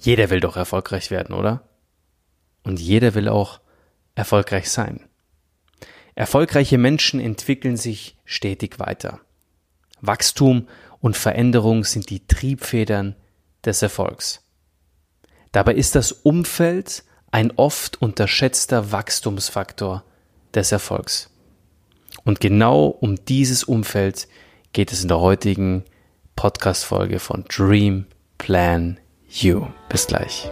Jeder will doch erfolgreich werden, oder? Und jeder will auch erfolgreich sein. Erfolgreiche Menschen entwickeln sich stetig weiter. Wachstum und Veränderung sind die Triebfedern des Erfolgs. Dabei ist das Umfeld ein oft unterschätzter Wachstumsfaktor des Erfolgs. Und genau um dieses Umfeld geht es in der heutigen Podcast-Folge von Dream Plan You. Bis gleich.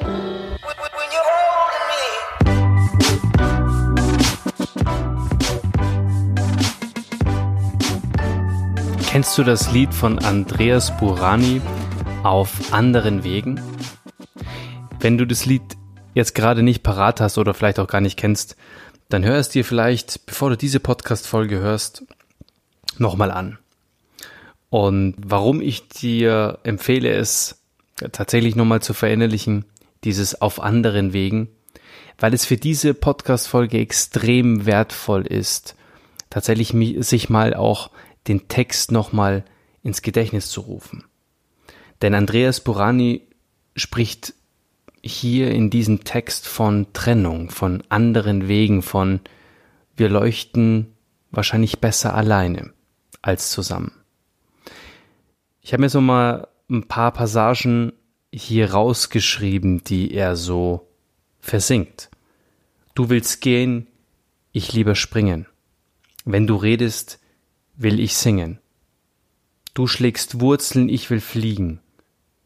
Kennst du das Lied von Andreas Burani auf anderen Wegen? Wenn du das Lied jetzt gerade nicht parat hast oder vielleicht auch gar nicht kennst, dann hör es dir vielleicht, bevor du diese Podcast-Folge hörst, nochmal an. Und warum ich dir empfehle, es tatsächlich nochmal zu verinnerlichen, dieses auf anderen Wegen, weil es für diese Podcast-Folge extrem wertvoll ist, tatsächlich sich mal auch den Text nochmal ins Gedächtnis zu rufen. Denn Andreas Burani spricht hier in diesem Text von Trennung, von anderen Wegen, von wir leuchten wahrscheinlich besser alleine als zusammen. Ich habe mir so mal ein paar Passagen hier rausgeschrieben, die er so versinkt. Du willst gehen, ich lieber springen. Wenn du redest, will ich singen. Du schlägst Wurzeln, ich will fliegen.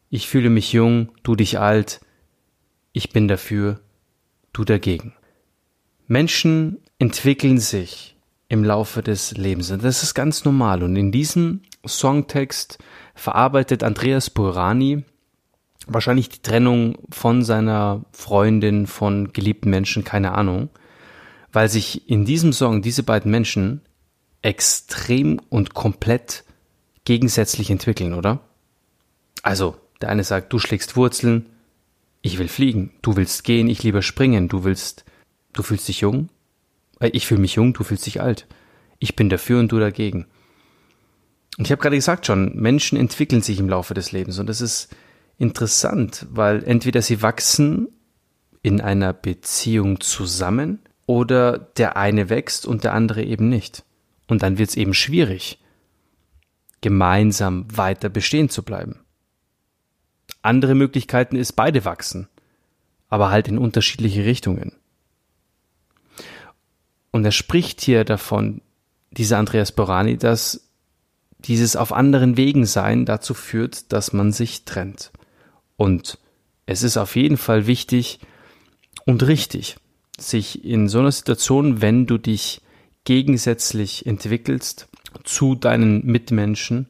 Ich fühle mich jung, du dich alt. Ich bin dafür, du dagegen. Menschen entwickeln sich im Laufe des Lebens. Und das ist ganz normal. Und in diesem Songtext verarbeitet Andreas Burani wahrscheinlich die Trennung von seiner Freundin, von geliebten Menschen, keine Ahnung, weil sich in diesem Song diese beiden Menschen extrem und komplett gegensätzlich entwickeln, oder? Also, der eine sagt, du schlägst Wurzeln, ich will fliegen, du willst gehen, ich lieber springen, du willst, du fühlst dich jung, äh, ich fühle mich jung, du fühlst dich alt. Ich bin dafür und du dagegen. Und ich habe gerade gesagt schon, Menschen entwickeln sich im Laufe des Lebens und das ist interessant, weil entweder sie wachsen in einer Beziehung zusammen oder der eine wächst und der andere eben nicht. Und dann wird es eben schwierig, gemeinsam weiter bestehen zu bleiben. Andere Möglichkeiten ist, beide wachsen, aber halt in unterschiedliche Richtungen. Und er spricht hier davon, dieser Andreas Borani, dass dieses auf anderen Wegen sein dazu führt, dass man sich trennt. Und es ist auf jeden Fall wichtig und richtig, sich in so einer Situation, wenn du dich gegensätzlich entwickelst zu deinen Mitmenschen,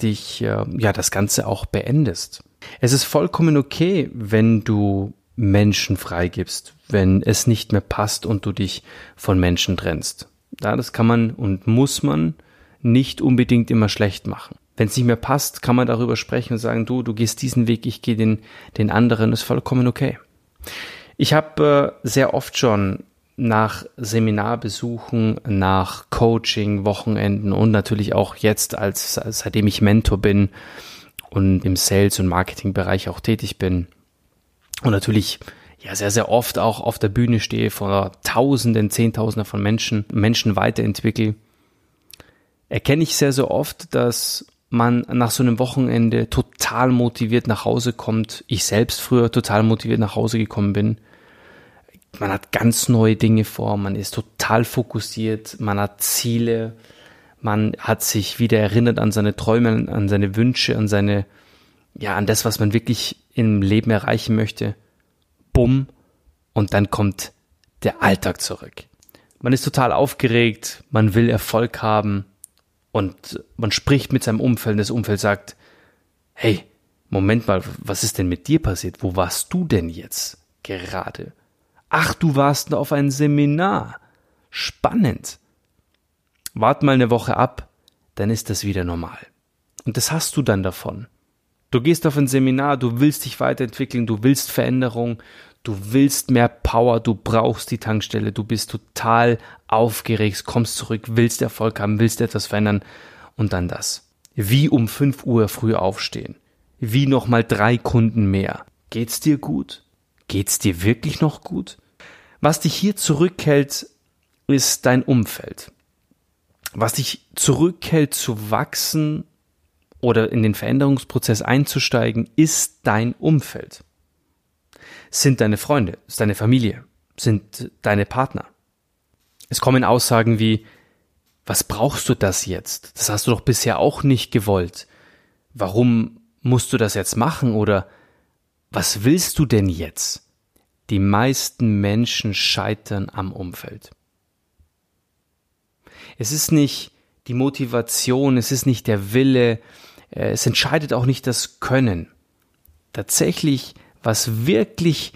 dich äh, ja das Ganze auch beendest. Es ist vollkommen okay, wenn du Menschen freigibst, wenn es nicht mehr passt und du dich von Menschen trennst. Ja, das kann man und muss man nicht unbedingt immer schlecht machen. Wenn es nicht mehr passt, kann man darüber sprechen und sagen, du, du gehst diesen Weg, ich gehe den, den anderen, ist vollkommen okay. Ich habe äh, sehr oft schon nach Seminarbesuchen, nach Coaching, Wochenenden und natürlich auch jetzt, als seitdem ich Mentor bin und im Sales- und Marketingbereich auch tätig bin und natürlich ja sehr, sehr oft auch auf der Bühne stehe, vor Tausenden, Zehntausenden von Menschen, Menschen weiterentwickle, erkenne ich sehr, sehr oft, dass man nach so einem Wochenende total motiviert nach Hause kommt. Ich selbst früher total motiviert nach Hause gekommen bin. Man hat ganz neue Dinge vor, man ist total fokussiert, man hat Ziele, man hat sich wieder erinnert an seine Träume, an seine Wünsche, an seine, ja, an das, was man wirklich im Leben erreichen möchte. Bumm. Und dann kommt der Alltag zurück. Man ist total aufgeregt, man will Erfolg haben, und man spricht mit seinem Umfeld und das Umfeld sagt, hey, Moment mal, was ist denn mit dir passiert? Wo warst du denn jetzt gerade? Ach, du warst auf ein Seminar. Spannend. Wart mal eine Woche ab, dann ist das wieder normal. Und das hast du dann davon. Du gehst auf ein Seminar, du willst dich weiterentwickeln, du willst Veränderung, du willst mehr Power, du brauchst die Tankstelle, du bist total aufgeregt, kommst zurück, willst Erfolg haben, willst etwas verändern und dann das. Wie um 5 Uhr früh aufstehen. Wie nochmal drei Kunden mehr. Geht's dir gut? Geht's dir wirklich noch gut? Was dich hier zurückhält, ist dein Umfeld. Was dich zurückhält zu wachsen oder in den Veränderungsprozess einzusteigen, ist dein Umfeld. Sind deine Freunde, ist deine Familie, sind deine Partner. Es kommen Aussagen wie, was brauchst du das jetzt? Das hast du doch bisher auch nicht gewollt. Warum musst du das jetzt machen oder was willst du denn jetzt? Die meisten Menschen scheitern am Umfeld. Es ist nicht die Motivation, es ist nicht der Wille, äh, es entscheidet auch nicht das Können. Tatsächlich, was wirklich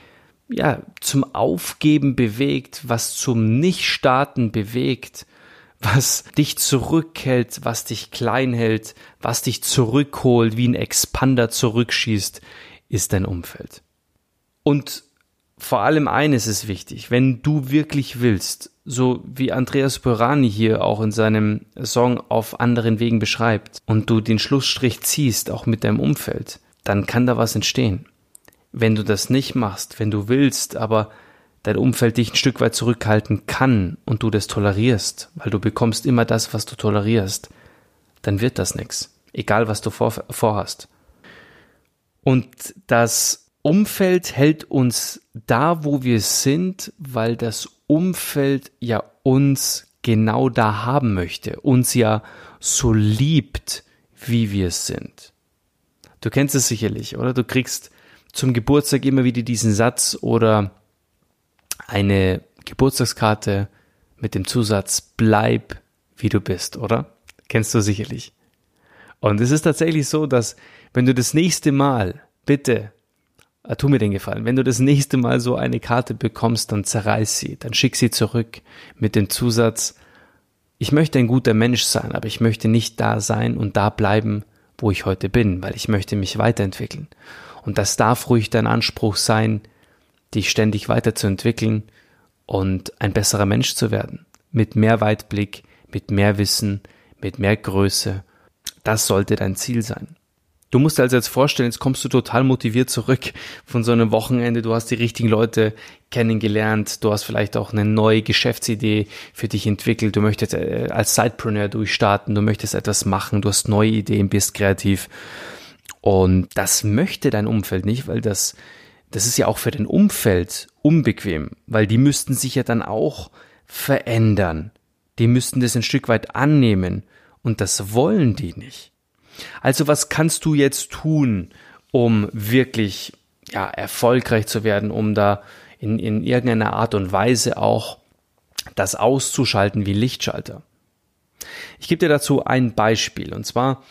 ja, zum Aufgeben bewegt, was zum Nicht-Starten bewegt, was dich zurückhält, was dich klein hält, was dich zurückholt, wie ein Expander zurückschießt, ist dein Umfeld. Und vor allem eines ist wichtig, wenn du wirklich willst, so wie Andreas Burani hier auch in seinem Song auf anderen Wegen beschreibt, und du den Schlussstrich ziehst, auch mit deinem Umfeld, dann kann da was entstehen. Wenn du das nicht machst, wenn du willst, aber dein Umfeld dich ein Stück weit zurückhalten kann und du das tolerierst, weil du bekommst immer das, was du tolerierst, dann wird das nichts, egal was du vor, vorhast. Und das Umfeld hält uns da, wo wir sind, weil das Umfeld ja uns genau da haben möchte, uns ja so liebt, wie wir sind. Du kennst es sicherlich, oder? Du kriegst zum Geburtstag immer wieder diesen Satz oder eine Geburtstagskarte mit dem Zusatz Bleib wie du bist, oder? Kennst du sicherlich. Und es ist tatsächlich so, dass wenn du das nächste Mal, bitte, äh, tu mir den Gefallen, wenn du das nächste Mal so eine Karte bekommst, dann zerreiß sie, dann schick sie zurück mit dem Zusatz, ich möchte ein guter Mensch sein, aber ich möchte nicht da sein und da bleiben, wo ich heute bin, weil ich möchte mich weiterentwickeln. Und das darf ruhig dein Anspruch sein, dich ständig weiterzuentwickeln und ein besserer Mensch zu werden. Mit mehr Weitblick, mit mehr Wissen, mit mehr Größe. Das sollte dein Ziel sein. Du musst dir also jetzt vorstellen, jetzt kommst du total motiviert zurück von so einem Wochenende, du hast die richtigen Leute kennengelernt, du hast vielleicht auch eine neue Geschäftsidee für dich entwickelt, du möchtest äh, als Sidepreneur durchstarten, du möchtest etwas machen, du hast neue Ideen, bist kreativ. Und das möchte dein Umfeld nicht, weil das das ist ja auch für den Umfeld unbequem, weil die müssten sich ja dann auch verändern. Die müssten das ein Stück weit annehmen und das wollen die nicht. Also was kannst du jetzt tun, um wirklich ja, erfolgreich zu werden, um da in, in irgendeiner Art und Weise auch das auszuschalten wie Lichtschalter? Ich gebe dir dazu ein Beispiel und zwar,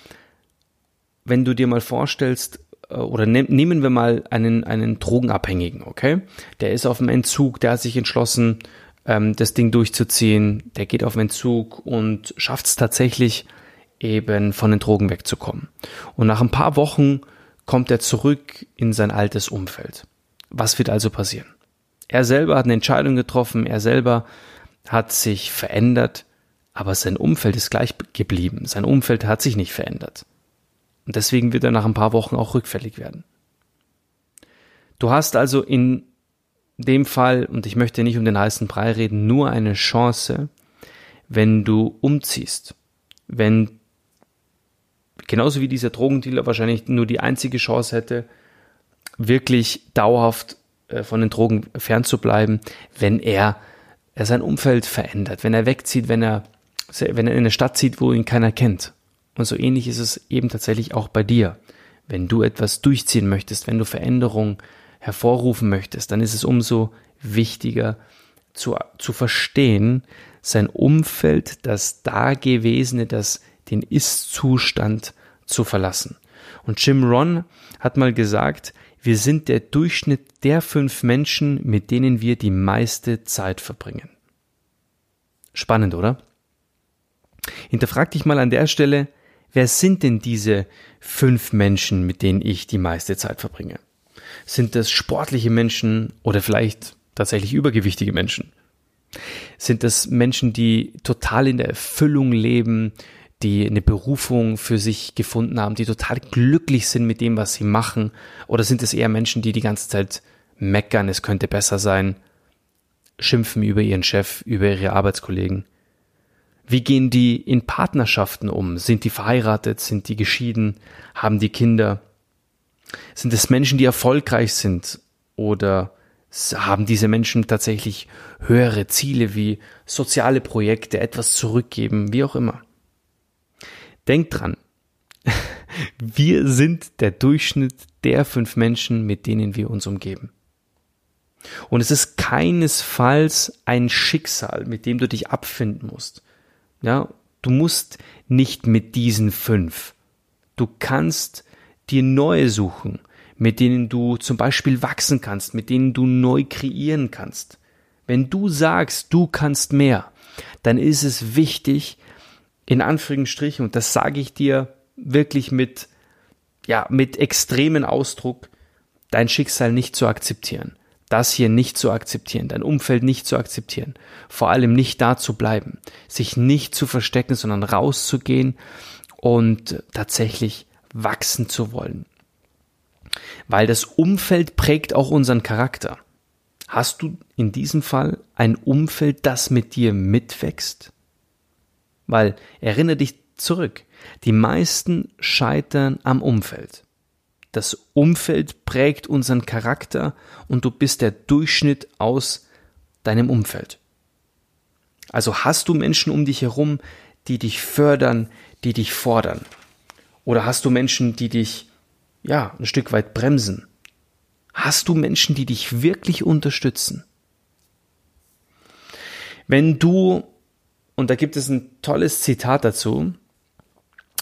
wenn du dir mal vorstellst, äh, oder ne, nehmen wir mal einen, einen Drogenabhängigen, okay? Der ist auf dem Entzug, der hat sich entschlossen, ähm, das Ding durchzuziehen, der geht auf den Entzug und schafft es tatsächlich eben von den Drogen wegzukommen. Und nach ein paar Wochen kommt er zurück in sein altes Umfeld. Was wird also passieren? Er selber hat eine Entscheidung getroffen, er selber hat sich verändert, aber sein Umfeld ist gleich geblieben. Sein Umfeld hat sich nicht verändert. Und deswegen wird er nach ein paar Wochen auch rückfällig werden. Du hast also in dem Fall, und ich möchte nicht um den heißen Brei reden, nur eine Chance, wenn du umziehst. Wenn, genauso wie dieser Drogendealer wahrscheinlich nur die einzige Chance hätte, wirklich dauerhaft äh, von den Drogen fernzubleiben, wenn er, er sein Umfeld verändert, wenn er wegzieht, wenn er, wenn er in eine Stadt zieht, wo ihn keiner kennt. Und so ähnlich ist es eben tatsächlich auch bei dir. Wenn du etwas durchziehen möchtest, wenn du Veränderung hervorrufen möchtest, dann ist es umso wichtiger zu, zu verstehen, sein Umfeld, das Dagewesene, das den Ist-Zustand zu verlassen. Und Jim Ron hat mal gesagt, wir sind der Durchschnitt der fünf Menschen, mit denen wir die meiste Zeit verbringen. Spannend, oder? Hinterfrag dich mal an der Stelle, Wer sind denn diese fünf Menschen, mit denen ich die meiste Zeit verbringe? Sind das sportliche Menschen oder vielleicht tatsächlich übergewichtige Menschen? Sind das Menschen, die total in der Erfüllung leben, die eine Berufung für sich gefunden haben, die total glücklich sind mit dem, was sie machen? Oder sind es eher Menschen, die die ganze Zeit meckern, es könnte besser sein, schimpfen über ihren Chef, über ihre Arbeitskollegen? Wie gehen die in Partnerschaften um? Sind die verheiratet? Sind die geschieden? Haben die Kinder? Sind es Menschen, die erfolgreich sind? Oder haben diese Menschen tatsächlich höhere Ziele wie soziale Projekte, etwas zurückgeben, wie auch immer? Denkt dran, wir sind der Durchschnitt der fünf Menschen, mit denen wir uns umgeben. Und es ist keinesfalls ein Schicksal, mit dem du dich abfinden musst. Ja, du musst nicht mit diesen fünf. Du kannst dir neue suchen, mit denen du zum Beispiel wachsen kannst, mit denen du neu kreieren kannst. Wenn du sagst, du kannst mehr, dann ist es wichtig, in Anführungsstrichen, und das sage ich dir wirklich mit, ja, mit extremen Ausdruck, dein Schicksal nicht zu akzeptieren. Das hier nicht zu akzeptieren, dein Umfeld nicht zu akzeptieren. Vor allem nicht da zu bleiben, sich nicht zu verstecken, sondern rauszugehen und tatsächlich wachsen zu wollen. Weil das Umfeld prägt auch unseren Charakter. Hast du in diesem Fall ein Umfeld, das mit dir mitwächst? Weil erinnere dich zurück, die meisten scheitern am Umfeld. Das Umfeld prägt unseren Charakter und du bist der Durchschnitt aus deinem Umfeld. Also hast du Menschen um dich herum, die dich fördern, die dich fordern? Oder hast du Menschen, die dich, ja, ein Stück weit bremsen? Hast du Menschen, die dich wirklich unterstützen? Wenn du und da gibt es ein tolles Zitat dazu,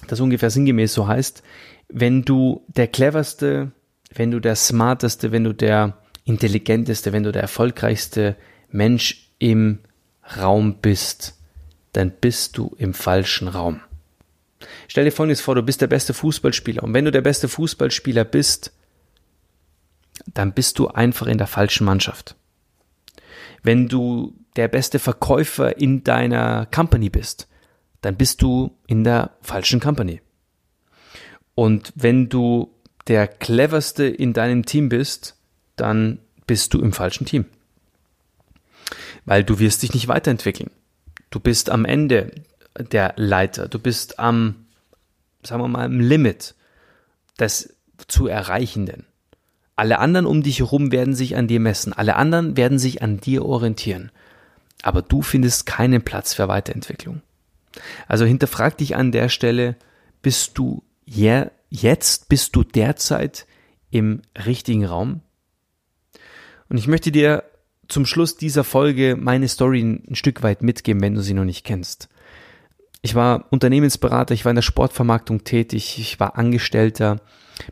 das ungefähr sinngemäß so heißt, wenn du der cleverste, wenn du der smarteste, wenn du der intelligenteste, wenn du der erfolgreichste Mensch im Raum bist, dann bist du im falschen Raum. Stell dir folgendes vor, du bist der beste Fußballspieler und wenn du der beste Fußballspieler bist, dann bist du einfach in der falschen Mannschaft. Wenn du der beste Verkäufer in deiner Company bist, dann bist du in der falschen Company. Und wenn du der cleverste in deinem Team bist, dann bist du im falschen Team. Weil du wirst dich nicht weiterentwickeln. Du bist am Ende der Leiter. Du bist am, sagen wir mal, im Limit des zu Erreichenden. Alle anderen um dich herum werden sich an dir messen. Alle anderen werden sich an dir orientieren aber du findest keinen Platz für Weiterentwicklung. Also hinterfrag dich an der Stelle, bist du ja, jetzt, bist du derzeit im richtigen Raum? Und ich möchte dir zum Schluss dieser Folge meine Story ein Stück weit mitgeben, wenn du sie noch nicht kennst. Ich war Unternehmensberater, ich war in der Sportvermarktung tätig, ich war Angestellter,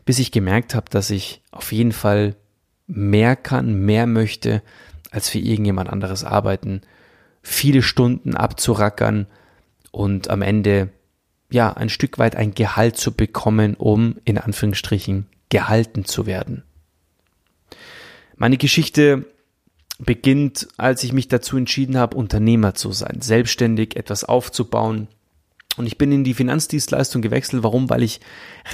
bis ich gemerkt habe, dass ich auf jeden Fall mehr kann, mehr möchte, als für irgendjemand anderes arbeiten viele Stunden abzurackern und am Ende ja ein Stück weit ein Gehalt zu bekommen, um in Anführungsstrichen gehalten zu werden. Meine Geschichte beginnt, als ich mich dazu entschieden habe, Unternehmer zu sein, selbstständig etwas aufzubauen. Und ich bin in die Finanzdienstleistung gewechselt. Warum? Weil ich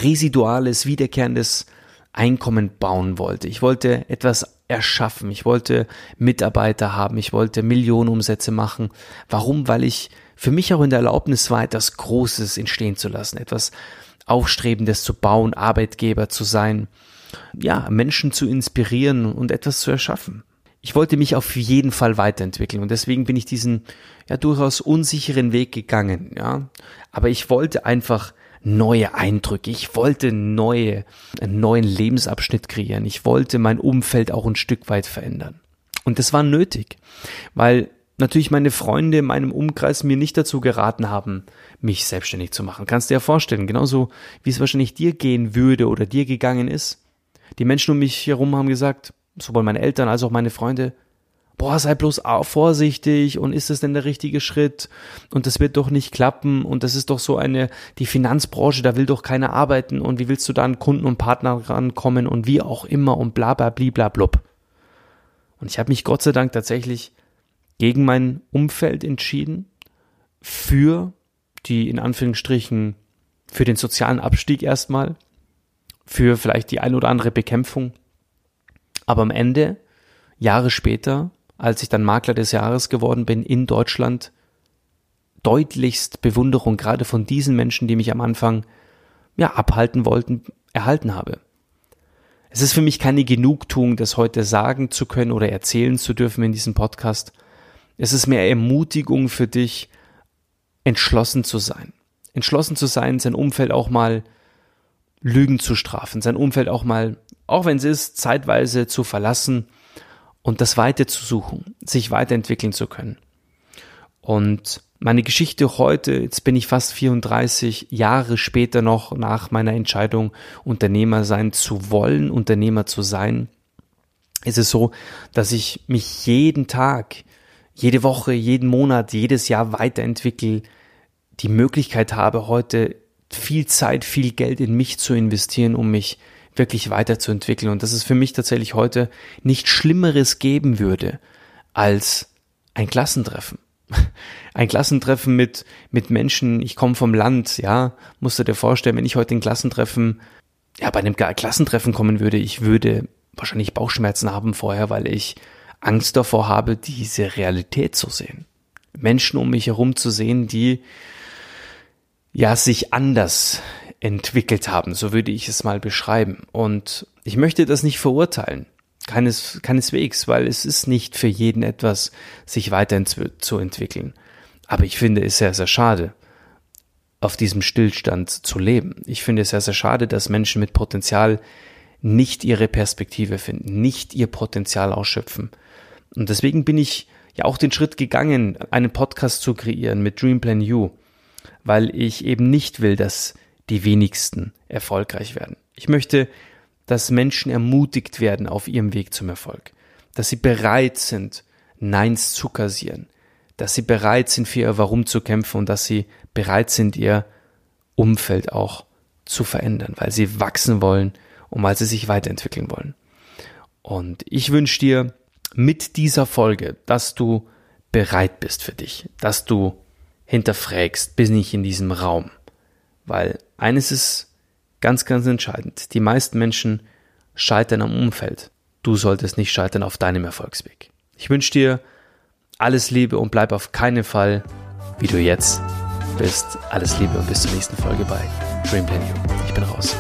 residuales, wiederkehrendes Einkommen bauen wollte. Ich wollte etwas erschaffen. Ich wollte Mitarbeiter haben. Ich wollte Millionenumsätze machen. Warum? Weil ich für mich auch in der Erlaubnis war, etwas Großes entstehen zu lassen, etwas Aufstrebendes zu bauen, Arbeitgeber zu sein, ja, Menschen zu inspirieren und etwas zu erschaffen. Ich wollte mich auf jeden Fall weiterentwickeln und deswegen bin ich diesen ja durchaus unsicheren Weg gegangen, ja. Aber ich wollte einfach neue Eindrücke. Ich wollte neue, einen neuen Lebensabschnitt kreieren. Ich wollte mein Umfeld auch ein Stück weit verändern. Und das war nötig, weil natürlich meine Freunde in meinem Umkreis mir nicht dazu geraten haben, mich selbstständig zu machen. Kannst du dir vorstellen, genauso wie es wahrscheinlich dir gehen würde oder dir gegangen ist. Die Menschen um mich herum haben gesagt, sowohl meine Eltern als auch meine Freunde, boah, sei bloß vorsichtig und ist das denn der richtige Schritt und das wird doch nicht klappen und das ist doch so eine, die Finanzbranche, da will doch keiner arbeiten und wie willst du da an Kunden und Partner rankommen und wie auch immer und bla bla bla bla blub. Und ich habe mich Gott sei Dank tatsächlich gegen mein Umfeld entschieden, für die in Anführungsstrichen für den sozialen Abstieg erstmal, für vielleicht die ein oder andere Bekämpfung. Aber am Ende, Jahre später, als ich dann Makler des Jahres geworden bin in Deutschland, deutlichst Bewunderung gerade von diesen Menschen, die mich am Anfang ja abhalten wollten, erhalten habe. Es ist für mich keine Genugtuung, das heute sagen zu können oder erzählen zu dürfen in diesem Podcast. Es ist mehr Ermutigung für dich, entschlossen zu sein. Entschlossen zu sein, sein Umfeld auch mal Lügen zu strafen, sein Umfeld auch mal, auch wenn es ist, zeitweise zu verlassen und das Weite zu suchen, sich weiterentwickeln zu können. Und meine Geschichte heute, jetzt bin ich fast 34 Jahre später noch nach meiner Entscheidung, Unternehmer sein zu wollen, Unternehmer zu sein, ist es so, dass ich mich jeden Tag, jede Woche, jeden Monat, jedes Jahr weiterentwickle, die Möglichkeit habe, heute viel Zeit, viel Geld in mich zu investieren, um mich wirklich weiterzuentwickeln. Und dass es für mich tatsächlich heute nichts Schlimmeres geben würde als ein Klassentreffen. Ein Klassentreffen mit, mit Menschen, ich komme vom Land, ja, musst du dir vorstellen, wenn ich heute ein Klassentreffen, ja, bei einem Klassentreffen kommen würde, ich würde wahrscheinlich Bauchschmerzen haben vorher, weil ich Angst davor habe, diese Realität zu sehen. Menschen um mich herum zu sehen, die ja sich anders entwickelt haben, so würde ich es mal beschreiben. Und ich möchte das nicht verurteilen. Keines, keineswegs, weil es ist nicht für jeden etwas, sich weiterzuentwickeln. Aber ich finde es sehr, sehr schade, auf diesem Stillstand zu leben. Ich finde es sehr, sehr schade, dass Menschen mit Potenzial nicht ihre Perspektive finden, nicht ihr Potenzial ausschöpfen. Und deswegen bin ich ja auch den Schritt gegangen, einen Podcast zu kreieren mit Dreamplan You, weil ich eben nicht will, dass die wenigsten erfolgreich werden. Ich möchte dass Menschen ermutigt werden auf ihrem Weg zum Erfolg, dass sie bereit sind, Neins zu kassieren, dass sie bereit sind, für ihr Warum zu kämpfen und dass sie bereit sind, ihr Umfeld auch zu verändern, weil sie wachsen wollen und weil sie sich weiterentwickeln wollen. Und ich wünsche dir mit dieser Folge, dass du bereit bist für dich, dass du hinterfragst, bis nicht in diesem Raum. Weil eines ist Ganz, ganz entscheidend. Die meisten Menschen scheitern am Umfeld. Du solltest nicht scheitern auf deinem Erfolgsweg. Ich wünsche dir alles Liebe und bleib auf keinen Fall, wie du jetzt bist. Alles Liebe und bis zur nächsten Folge bei Dream Plan You. Ich bin raus.